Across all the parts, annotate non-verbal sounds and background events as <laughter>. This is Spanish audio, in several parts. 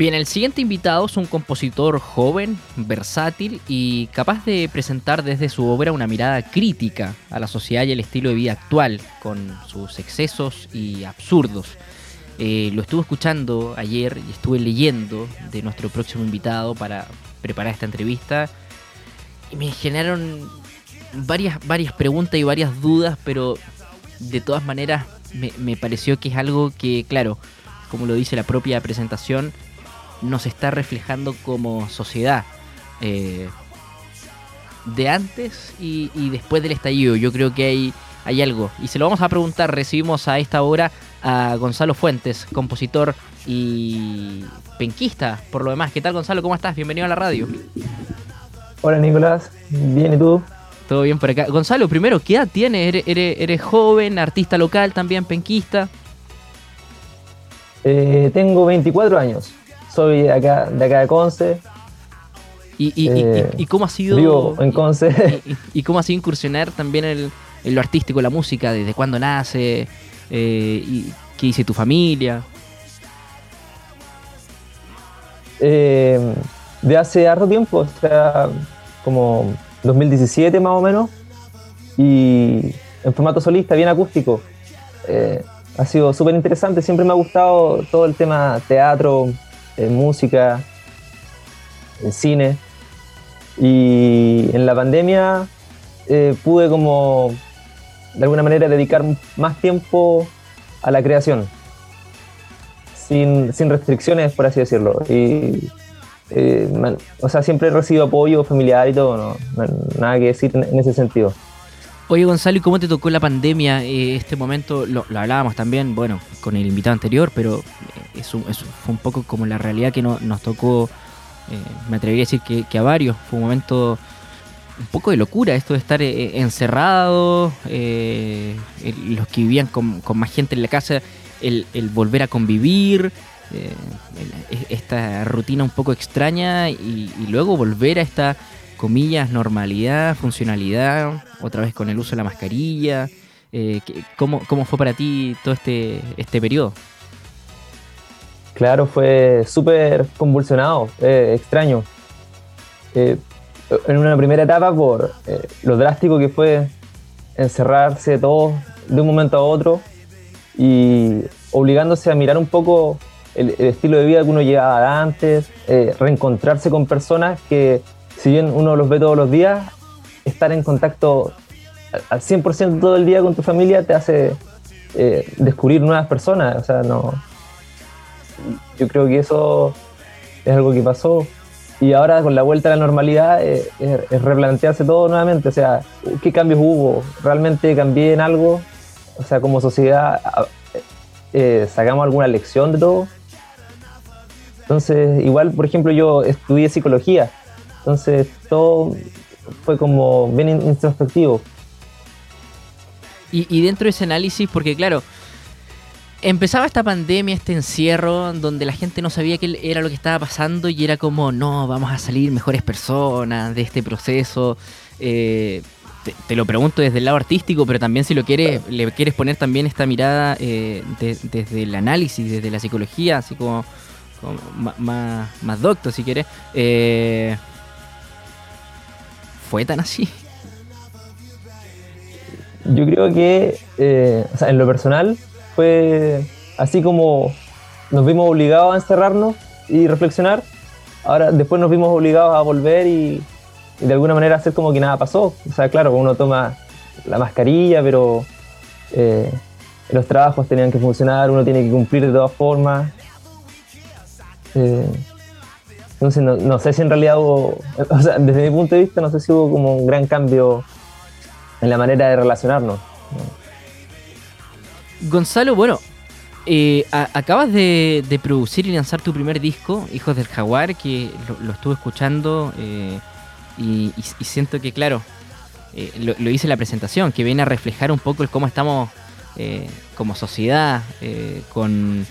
Bien, el siguiente invitado es un compositor joven, versátil y capaz de presentar desde su obra una mirada crítica a la sociedad y el estilo de vida actual, con sus excesos y absurdos. Eh, lo estuve escuchando ayer y estuve leyendo de nuestro próximo invitado para preparar esta entrevista y me generaron varias, varias preguntas y varias dudas, pero de todas maneras me, me pareció que es algo que, claro, como lo dice la propia presentación, nos está reflejando como sociedad. Eh, de antes y, después del estallido. Yo creo que hay, hay algo. Y se lo vamos a preguntar. Recibimos a esta hora a Gonzalo Fuentes, compositor y penquista, por lo demás. ¿Qué tal, Gonzalo? ¿Cómo estás? Bienvenido a la radio. Hola, Nicolás. Bien, ¿y tú? Todo bien por acá. Gonzalo, primero, ¿qué edad tienes? ¿Eres, joven, artista local también, penquista? Eh, tengo 24 años soy de acá de, acá de Conce. ¿Y, y, cómo ha sido. Vivo en Conce. Y, cómo ha sido incursionar también en, lo artístico, la música? ¿Desde cuándo nace? Eh, y ¿Qué dice tu familia? Eh, de hace harto tiempo, o sea, como 2017 más o menos, y en formato solista, bien acústico. Eh, ha sido súper interesante, siempre me ha gustado todo el tema teatro, en música, en cine. Y en la pandemia eh, pude como de alguna manera dedicar más tiempo a la creación, sin, restricciones, por así decirlo. Y, eh, o sea, siempre he recibido apoyo familiar y todo, nada que decir en ese sentido. Oye Gonzalo, ¿y cómo te tocó la pandemia? Eh, este momento, lo, hablábamos también, bueno, con el invitado anterior, pero eh, eso, fue un poco como la realidad que nos tocó, eh, me atrevería a decir que, a varios, fue un momento un poco de locura esto de estar encerrado, los que vivían con, más gente en la casa, el, volver a convivir, esta rutina un poco extraña y luego volver a esta comillas, normalidad, funcionalidad, otra vez con el uso de la mascarilla. Eh, ¿cómo, ¿Cómo fue para ti todo este, este periodo? Claro, fue súper convulsionado, eh, extraño. Eh, en una primera etapa por lo drástico que fue encerrarse todo de un momento a otro y obligándose a mirar un poco el, el estilo de vida que uno llevaba antes, reencontrarse con personas que si bien uno los ve todos los días, estar en contacto al 100% todo el día con tu familia te hace eh, descubrir nuevas personas. O sea, no. Yo creo que eso es algo que pasó. Y ahora con la vuelta a la normalidad eh, es, replantearse todo nuevamente. O sea, ¿qué cambios hubo? ¿Realmente cambié en algo? O sea, como sociedad, eh, ¿sacamos alguna lección de todo? Entonces, igual, por ejemplo, yo estudié psicología entonces todo fue como bien introspectivo. Y, dentro de ese análisis, porque claro, empezaba esta pandemia, este encierro, donde la gente no sabía qué era lo que estaba pasando y era como, no, vamos a salir mejores personas de este proceso. Eh, te, lo pregunto desde el lado artístico, pero también si lo quieres, le quieres poner también esta mirada eh, desde el análisis, desde la psicología, así como, más, más docto si quieres. Eh, fue tan así? Yo creo que, eh, en lo personal, fue así como nos vimos obligados a encerrarnos y reflexionar. Ahora, después nos vimos obligados a volver y, de alguna manera hacer como que nada pasó. O sea, claro, uno toma la mascarilla, pero eh, los trabajos tenían que funcionar, uno tiene que cumplir de todas formas. Eh, entonces no, sé si en realidad hubo, <laughs> o sea, desde mi punto de vista no sé si hubo como un gran cambio en la manera de relacionarnos. Gonzalo, bueno, eh, acabas de, producir y lanzar tu primer disco, Hijos del Jaguar, que lo, estuve escuchando eh, y, siento que, claro, eh, lo, hice en la presentación, que viene a reflejar un poco el cómo estamos como sociedad, con,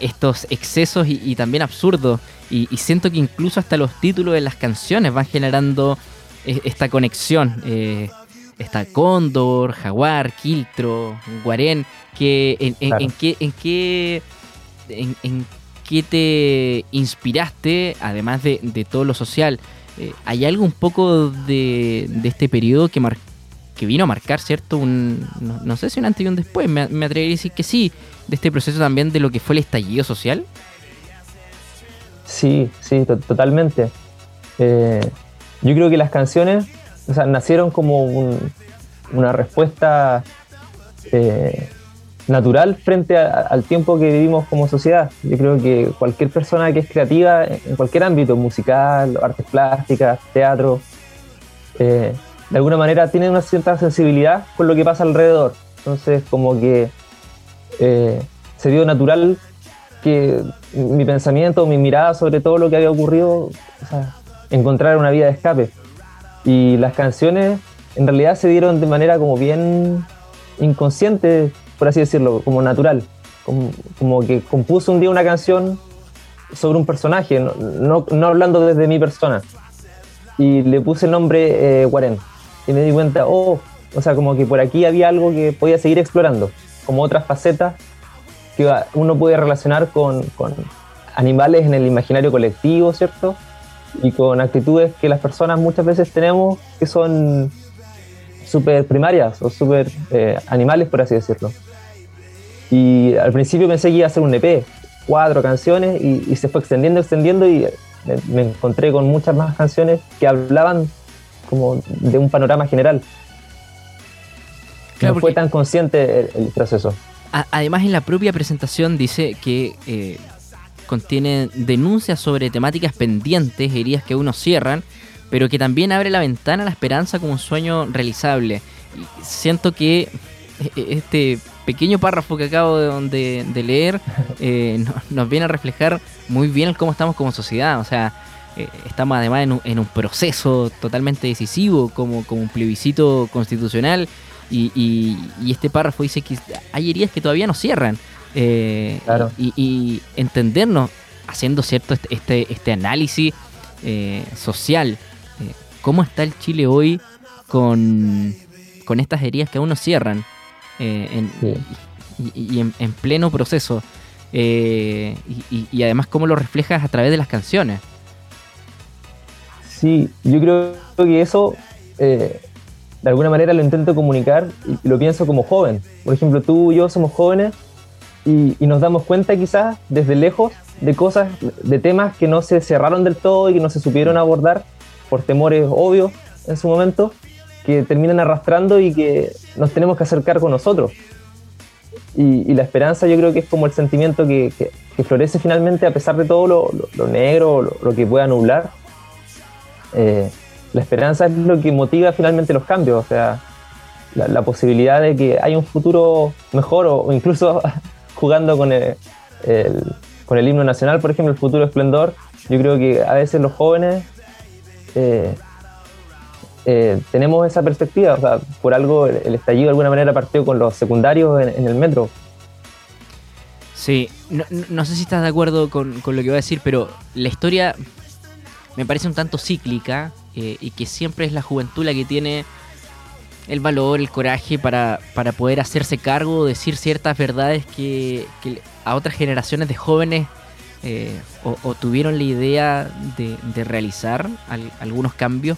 estos excesos y también absurdos y, siento que incluso hasta los títulos de las canciones van generando esta conexión. Está Cóndor, Jaguar, Quiltro, Guarén, que en, qué, en, qué, en, qué te inspiraste, además de, todo lo social? Eh, ¿Hay algo un poco de, este periodo que, que vino a marcar, ¿cierto? Un, no, sé si un antes y un después, me, atrevería a decir que sí, de este proceso también de lo que fue el estallido social. Sí, sí, totalmente. Eh, yo creo que las canciones nacieron como una respuesta eh, natural frente al tiempo que vivimos como sociedad. Yo creo que cualquier persona que es creativa en cualquier ámbito, musical, artes plásticas, teatro, eh, de alguna manera tiene una cierta sensibilidad con lo que pasa alrededor. Entonces, como que eh, se dio natural que mi pensamiento, mi mirada sobre todo lo que había ocurrido, encontrar una vía de escape. Y las canciones en realidad se dieron de manera como bien inconsciente, por así decirlo, como natural. Como, que compuso un día una canción sobre un personaje, no, no, hablando desde mi persona. Y le puse el nombre eh, Guarén. Y me di cuenta, oh, o sea, como que por aquí había algo que podía seguir explorando, como otras facetas que uno puede relacionar con, con animales en el imaginario colectivo, ¿cierto? Y con actitudes que las personas muchas veces tenemos que son súper primarias o súper eh, animales, por así decirlo. Y al principio pensé que iba a ser un EP, cuatro canciones, y, se fue extendiendo, extendiendo, y me, encontré con muchas más canciones que hablaban como de un panorama general. no fue tan consciente el, proceso. además, en la propia presentación dice que eh, contiene denuncias sobre temáticas pendientes, heridas que uno cierran, pero que también abre la ventana a la esperanza como un sueño realizable. Y siento que e-, e-, este pequeño párrafo que acabo de, leer <laughs> eh, nos viene a reflejar muy bien cómo estamos como sociedad. O sea, eh, estamos además en un, proceso totalmente decisivo, como, como un plebiscito constitucional. Y, este párrafo dice que hay heridas que todavía no cierran. Eh, y, entendernos haciendo cierto este, este, este análisis social ¿Cómo está el Chile hoy con, estas heridas que aún no cierran? Eh, y, en, pleno proceso. Eh, y, además cómo lo reflejas a través de las canciones. Sí, yo creo que eso eh, de alguna manera lo intento comunicar y lo pienso como joven. Por ejemplo, tú y yo somos jóvenes y, nos damos cuenta quizás desde lejos de cosas, de temas que no se cerraron del todo y que no se supieron abordar por temores obvios en su momento, que terminan arrastrando y que nos tenemos que acercar con nosotros. Y, la esperanza yo creo que es como el sentimiento que, florece finalmente a pesar de todo lo, negro, lo, que pueda nublar. Eh, la esperanza es lo que motiva finalmente los cambios, o sea, la, posibilidad de que haya un futuro mejor o, incluso jugando con el, con el himno nacional, por ejemplo, el futuro esplendor. Yo creo que a veces los jóvenes eh, eh, tenemos esa perspectiva. O sea, por algo el, estallido de alguna manera partió con los secundarios en, el metro. Sí, no, sé si estás de acuerdo con, lo que voy a decir, pero la historia me parece un tanto cíclica eh, y que siempre es la juventud la que tiene el valor, el coraje para, poder hacerse cargo, decir ciertas verdades que a otras generaciones de jóvenes eh, o, tuvieron la idea de, realizar algunos cambios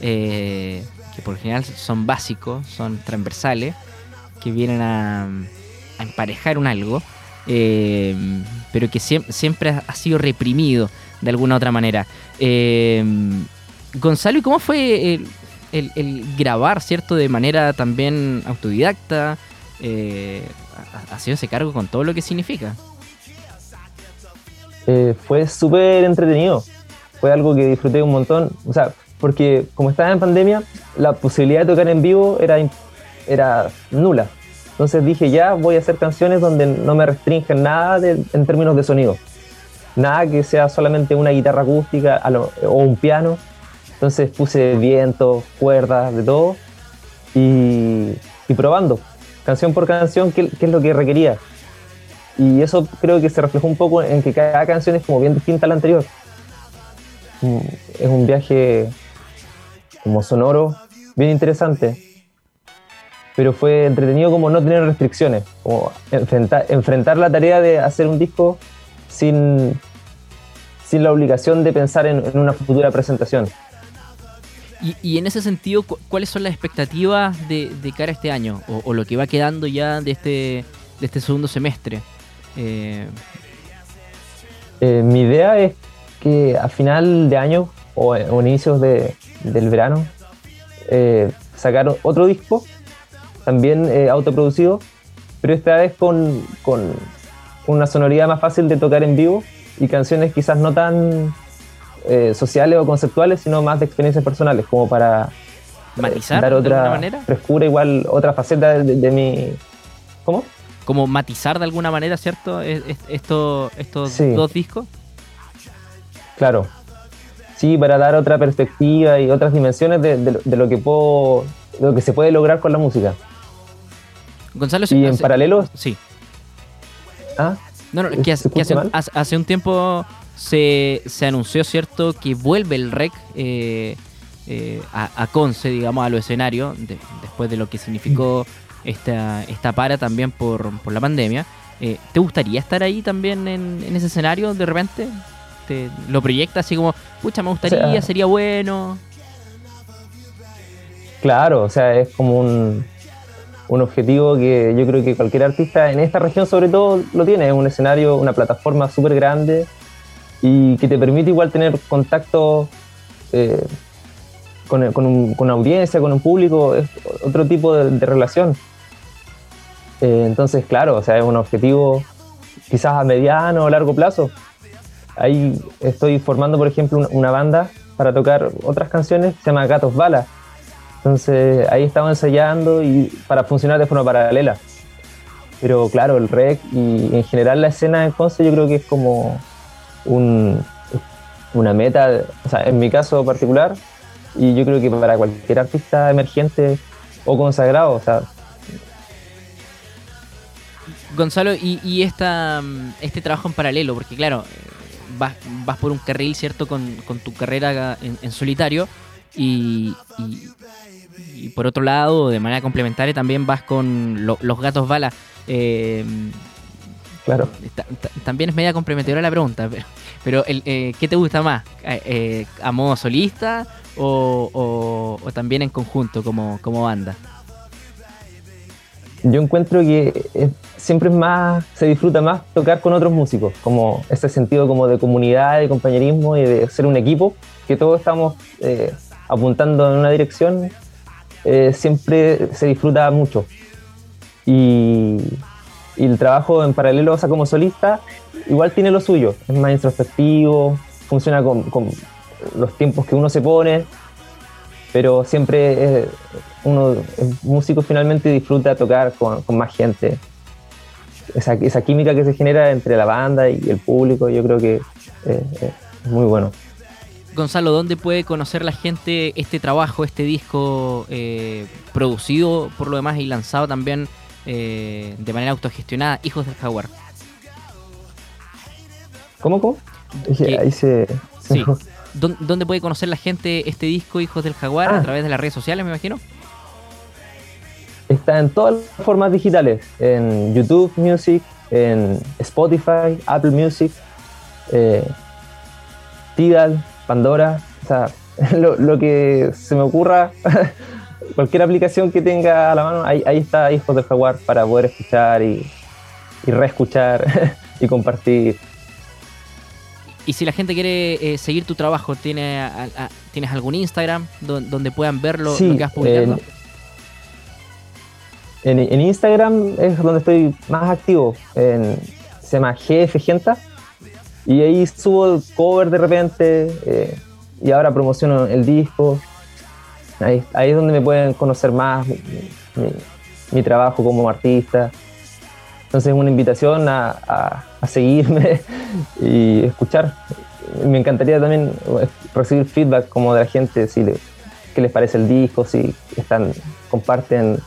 eh, que por general son básicos, son transversales, que vienen a, emparejar un algo, eh, pero que siempre, ha sido reprimido de alguna otra manera. Gonzalo, ¿y cómo fue el, grabar, cierto, de manera también autodidacta? ha sido ese cargo con todo lo que significa. Eh, fue súper entretenido. Fue algo que disfruté un montón. O sea, porque como estaba en pandemia, la posibilidad de tocar en vivo era, era nula. Entonces dije, ya voy a hacer canciones donde no me restringen nada en términos de sonido. Nada que sea solamente una guitarra acústica o un piano. Entonces puse viento, cuerdas, de todo. Y, probando, canción por canción, qué, es lo que requería. Y eso creo que se reflejó un poco en que cada canción es como bien distinta a la anterior. Mm, es un viaje como sonoro, bien interesante. Pero fue entretenido como no tener restricciones, como enfrentar, enfrentar la tarea de hacer un disco sin, sin la obligación de pensar en, una futura presentación. Y, en ese sentido, ¿cuáles son las expectativas de, cara a este año? O, lo que va quedando ya de este, de este segundo semestre. Eh, eh, mi idea es que a final de año o, o inicios de, del verano eh, sacar otro disco, también autoproducido, pero esta vez con, con una sonoridad más fácil de tocar en vivo y canciones quizás no tan eh, sociales o conceptuales, sino más de experiencias personales, como para eh, dar otra manera? frescura, igual otra faceta de, mi... ¿Cómo? Como matizar de alguna manera, ¿cierto? Esto, estos dos discos. Claro. Sí, para dar otra perspectiva y otras dimensiones de, lo que puedo, de lo que se puede lograr con la música. Gonzalo, y en paralelo. Sí. ¿Ah? No, no, que, hace, un tiempo se, anunció, ¿cierto?, que vuelve el REC eh, eh, a, Conce, digamos, a lo escenario, después de lo que significó esta, esta para también por, la pandemia. Eh, ¿Te gustaría estar ahí también en, ese escenario de repente? ¿Te, ¿Lo proyectas así como, pucha, me gustaría, sería bueno? Claro, o sea, es como un, un objetivo que yo creo que cualquier artista en esta región sobre todo lo tiene, es un escenario, una plataforma súper grande y que te permite igual tener contacto eh, con, con, un, con, una audiencia, con un público, es otro tipo de, relación. Eh, entonces, claro, o sea, es un objetivo quizás a mediano o largo plazo. Ahí estoy formando, por ejemplo, una banda para tocar otras canciones se llama Gatos Balas entonces ahí estaba ensayando y para funcionar de forma paralela. Pero claro, el rec y en general la escena en Conce yo creo que es como un, una meta, o sea, en mi caso particular, y yo creo que para cualquier artista emergente o consagrado, o sea. Gonzalo, y, esta, este trabajo en paralelo, porque claro, vas, vas por un carril, ¿cierto?, con, tu carrera en, solitario, y, y por otro lado, de manera complementaria, también vas con los gatos bala. Eh, claro. también es media complementaria la pregunta, pero, el, eh, ¿qué te gusta más? Eh, ¿A modo solista o, también en conjunto como, como banda? Yo encuentro que siempre es más, se disfruta más tocar con otros músicos, como ese sentido como de comunidad, de compañerismo y de ser un equipo, que todos estamos apuntando en una dirección eh, siempre se disfruta mucho. Y, el trabajo en paralelo, o sea, como solista, igual tiene lo suyo, es más introspectivo, funciona con, los tiempos que uno se pone, pero siempre uno, músico finalmente disfruta tocar con, más gente. Esa, esa, química que se genera entre la banda y el público, yo creo que eh, es muy bueno. Gonzalo, ¿dónde puede conocer la gente este trabajo, este disco eh, producido por lo demás y lanzado también eh, de manera autogestionada, Hijos del Jaguar? ¿Cómo, cómo? Ahí se, sí. ¿Dónde puede conocer la gente este disco, Hijos del Jaguar, a ah. través de las redes sociales, me imagino? Está en todas las formas digitales, en YouTube Music, en Spotify, Apple Music, eh, Tidal, Pandora, o sea, <laughs> lo, que se me ocurra, <laughs> cualquier aplicación que tenga a la mano, ahí, está Hijos del Jaguar para poder escuchar y, reescuchar <laughs> y compartir. Y si la gente quiere eh, seguir tu trabajo, ¿tiene, ¿tienes algún Instagram donde, puedan ver lo, que has publicado? En, Instagram es donde estoy más activo. En, se llama GF Genta y ahí subo cover de repente eh, y ahora promociono el disco. Ahí, ahí, es donde me pueden conocer más mi, trabajo como artista. Entonces es una invitación a, a, seguirme <laughs> y escuchar. Me encantaría también recibir feedback como de la gente, si le, qué les parece el disco, si están, comparten,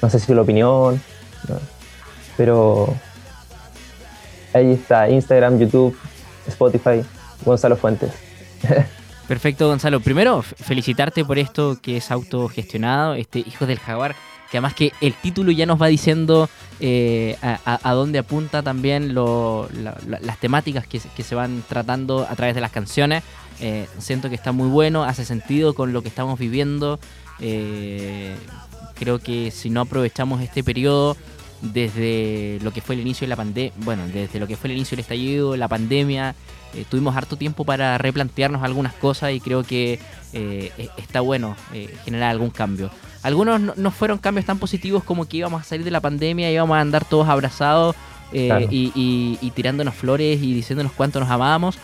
no sé si la opinión, pero ahí está, Instagram, YouTube, Spotify, Gonzalo Fuentes. <laughs> Perfecto, Gonzalo. Primero, felicitarte por esto que es autogestionado, este Hijos del Jaguar, que además que el título ya nos va diciendo eh, a, dónde apunta también las temáticas que, se van tratando a través de las canciones. Eh, siento que está muy bueno, hace sentido con lo que estamos viviendo. Eh, creo que si no aprovechamos este periodo desde lo que fue el inicio de la pandemia, bueno, desde lo que fue el inicio del estallido, la pandemia, tuvimos harto tiempo para replantearnos algunas cosas y creo que e, está bueno generar algún cambio. Algunos no, fueron cambios tan positivos como que íbamos a salir de la pandemia, íbamos a andar todos abrazados eh, y, tirándonos flores y diciéndonos cuánto nos amábamos.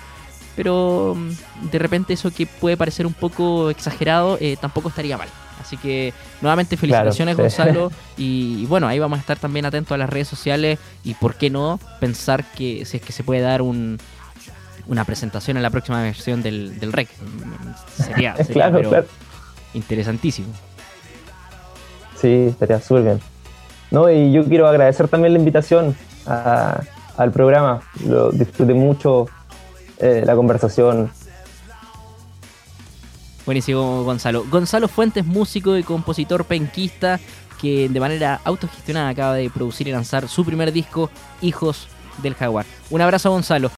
Pero mm, de repente eso que puede parecer un poco exagerado eh, tampoco estaría mal. Así que nuevamente felicitaciones Gonzalo <laughs> y, bueno, ahí vamos a estar también atentos a las redes sociales y por qué no pensar que si es que se puede dar un, una presentación en la próxima versión del, del REC. Sería, <laughs> sería interesantísimo. Sí, estaría súper bien. No, y yo quiero agradecer también la invitación al programa. Lo disfruté mucho eh, la conversación. Buenísimo, Gonzalo. Gonzalo Fuentes, músico y compositor penquista, que de manera autogestionada acaba de producir y lanzar su primer disco, Hijos del Jaguar. Un abrazo, Gonzalo.